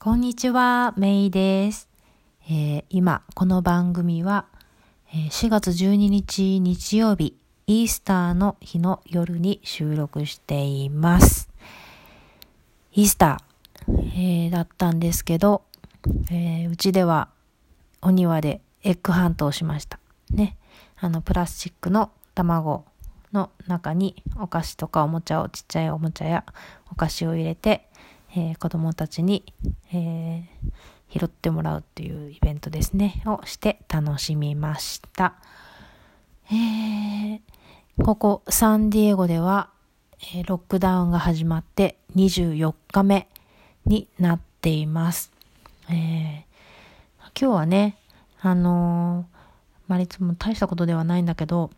こんにちは、メイです。えー、今、この番組は、え、4月12日日曜日、イースターの日の夜に収録しています。イースター、えー、だったんですけど、えうちではお庭でエッグハントをしました。ね。あの、プラスチックの卵の中にお菓子とかおもちゃを、ちっちゃいおもちゃやお菓子を入れて、えー、子供たちに、えー、拾ってもらうっていうイベントですね、をして楽しみました。えー、ここサンディエゴでは、えロックダウンが始まって24日目になっています。え今日はね、あのまあ、いつも大したことではないんだけど、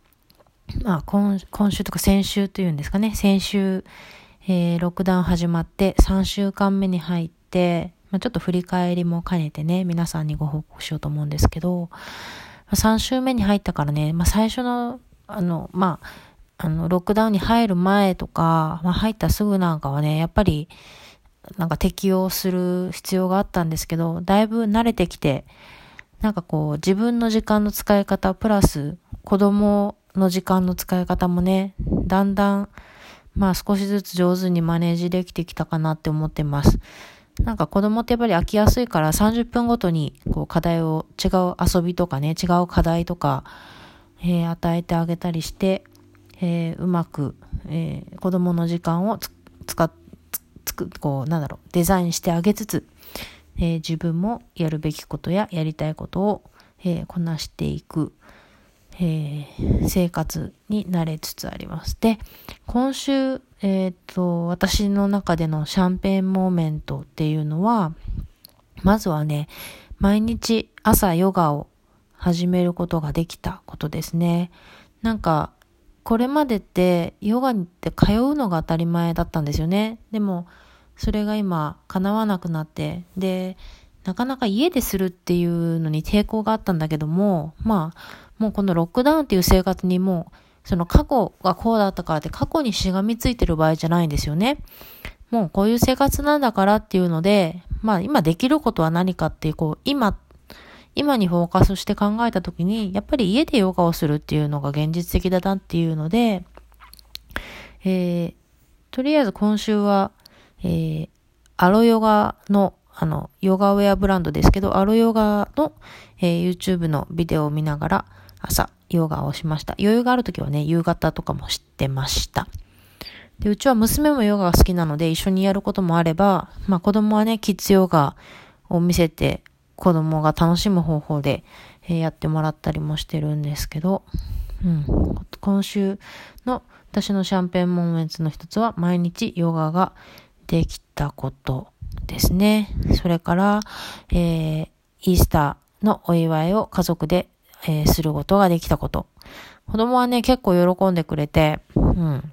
まあ、今今週とか先週というんですかね、先週、えー、ロックダウン始まって3週間目に入って、まあ、ちょっと振り返りも兼ねてね、皆さんにご報告しようと思うんですけど、3週目に入ったからね、まあ、最初の、あの、まあ、あの、ロックダウンに入る前とか、まあ、入ったすぐなんかはね、やっぱり、なんか適応する必要があったんですけど、だいぶ慣れてきて、なんかこう、自分の時間の使い方、プラス、子供の時間の使い方もね、だんだん、まあ少しずつ上手にマネージできてきたかなって思ってます。なんか子供ってやっぱり飽きやすいから30分ごとにこう課題を違う遊びとかね、違う課題とか、えー、与えてあげたりして、えー、うまく、えー、子供の時間を使っ、つく、こう、なんだろう、デザインしてあげつつ、えー、自分もやるべきことややりたいことを、えー、こなしていく。えー、生活に慣れつつあります。で、今週、えっ、と、私の中での champagne moment っていうのは、まずはね、毎日朝ヨガを始めることができたことですね。なんか、これまでってヨガにって通うのが当たり前だったんですよね。でも、それが今叶わなくなって、で、なかなか家でするっていうのに抵抗があったんだけども、まあ、もうこのロックダウンっていう生活にもうその過去がこうだったからって過去にしがみついてる場合じゃないんですよね。もうこういう生活なんだからっていうので、まあ今できることは何かっていう、こう今、今にフォーカスして考えたときに、やっぱり家でヨガをするっていうのが現実的だなっていうので、えー、とりあえず今週は、えー、アロヨガのあの、ヨガウェアブランドですけど、アロヨガの、えー、YouTube のビデオを見ながら、朝、ヨガをしました。余裕があるときはね、夕方とかも知ってました。で、うちは娘もヨガが好きなので、一緒にやることもあれば、まあ子供はね、キッズヨガを見せて、子供が楽しむ方法で、えー、やってもらったりもしてるんですけど、うん、今週の私の champagne moments の一つは、毎日ヨガができたことですね。それから、えー、イースターのお祝いを家族でえー、することができたこと。子供はね、結構喜んでくれて、うん。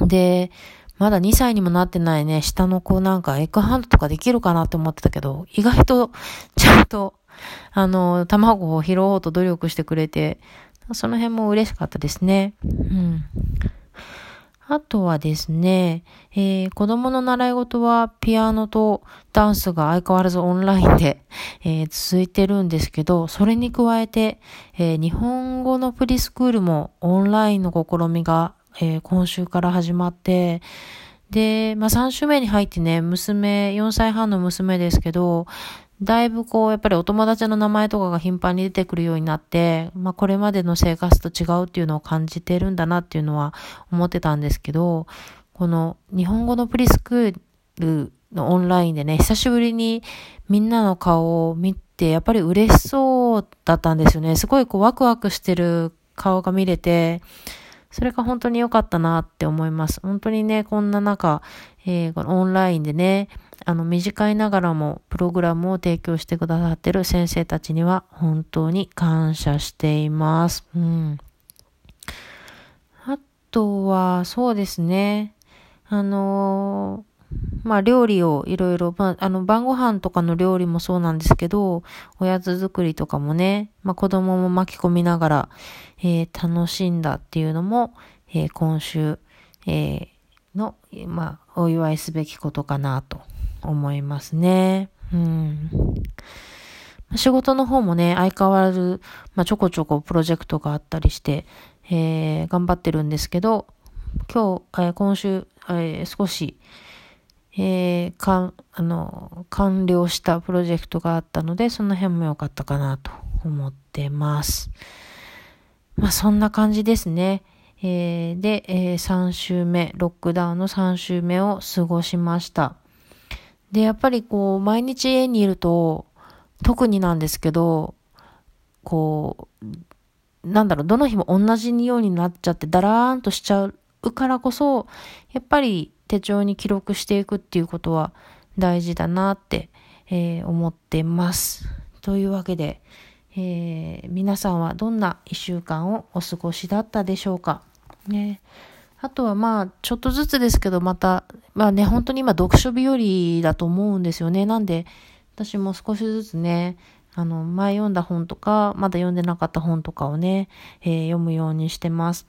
で、まだ2歳にもなってないね、下の子なんか egg hunt とかできるかなって思ってたけど、意外とちゃんと、あの、卵を拾おうと努力してくれて、その辺も嬉しかったですね。うん。あとはですね、えー、子供の習い事はピアノとダンスが相変わらずオンラインで、えー、続いてるんですけど、それに加えて、えー、日本語のプリスクールもオンラインの試みが、え今週から始まって、で、まあ、3週目に入ってね、娘、4歳半の娘ですけど、だいぶこう、やっぱりお友達の名前とかが頻繁に出てくるようになって、まあこれまでの生活と違うっていうのを感じてるんだなっていうのは思ってたんですけど、この日本語のプリスクールのオンラインでね、久しぶりにみんなの顔を見て、やっぱり嬉しそうだったんですよね。すごいこうワクワクしてる顔が見れて、それが本当に良かったなって思います。本当にね、こんな中、えー、このオンラインでね、あの、短いながらもプログラムを提供してくださってる先生たちには本当に感謝しています。うん。あとは、そうですね。あのー、まあ、料理をいろいろ、まあ、あの、晩ご飯とかの料理もそうなんですけど、おやつ作りとかもね、まあ、子供も巻き込みながら、えー、楽しんだっていうのも、えー、今週、えの、まあ、お祝いすべきことかなと思いますね。うん。仕事の方もね、相変わらず、まあ、ちょこちょこプロジェクトがあったりして、えー、頑張ってるんですけど、今日、えー、今週、えー、少し、えー、かあの、完了したプロジェクトがあったので、その辺も良かったかなと思ってます。まあ、そんな感じですね。えー、で、えー、3週目、ロックダウンの3週目を過ごしました。で、やっぱりこう、毎日家にいると、特になんですけど、こう、なんだろう、どの日も同じようになっちゃって、だらーんとしちゃうからこそ、やっぱり手帳に記録していくっていうことは大事だなって、えー、思ってます。というわけで、えー、皆さんはどんな一週間をお過ごしだったでしょうか。ね。あとはまあ、ちょっとずつですけど、また、まあね、本当に今読書日和だと思うんですよね。なんで、私も少しずつね、あの、前読んだ本とか、まだ読んでなかった本とかをね、えー、読むようにしてます。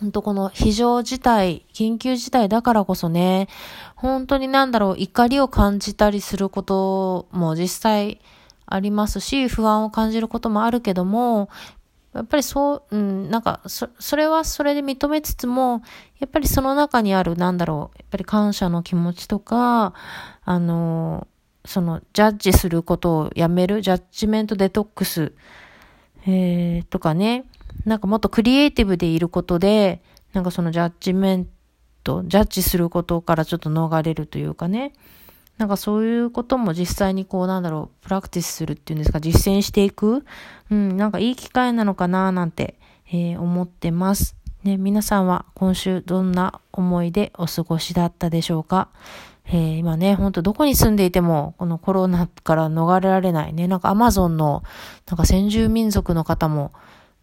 本当この非常事態、緊急事態だからこそね、本当になんだろう、怒りを感じたりすることも実際ありますし、不安を感じることもあるけども、やっぱりそう、うん、なんか、そ、それはそれで認めつつも、やっぱりその中にある、なんだろう、やっぱり感謝の気持ちとか、あの、その、ジャッジすることをやめる、ジャッジメントデトックス、えー、とかね、なんかもっとクリエイティブでいることで、なんかそのジャッジメント、ジャッジすることからちょっと逃れるというかね、なんかそういうことも実際にこうなんだろう、プラクティスするっていうんですか、実践していく、うん、なんかいい機会なのかななんて、えー、思ってます。ね、皆さんは今週どんな思いでお過ごしだったでしょうか？えー、今ね、ほんとどこに住んでいても、このコロナから逃れられないね。なんかアマゾンの、なんか先住民族の方も、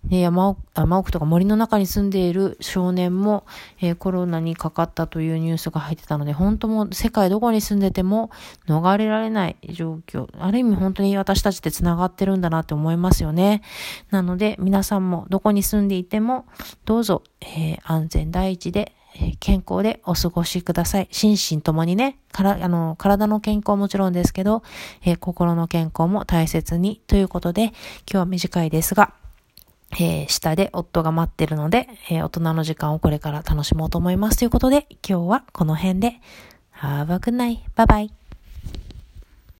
ね、山奥山奥とか森の中に住んでいる少年も、えー、コロナにかかったというニュースが入ってたので、本当も世界どこに住んでても逃れられない状況。ある意味本当に私たちって繋がってるんだなって思いますよね。なので皆さんもどこに住んでいてもどうぞ、えー、安全第一で健康でお過ごしください。心身ともにね、からあの体の健康もちろんですけど、えー、心の健康も大切にということで、今日は短いですが、えー、下で夫が待ってるので、えー、大人の時間をこれから楽しもうと思いますということで、今日はこの辺で、Have a good night. Bye bye.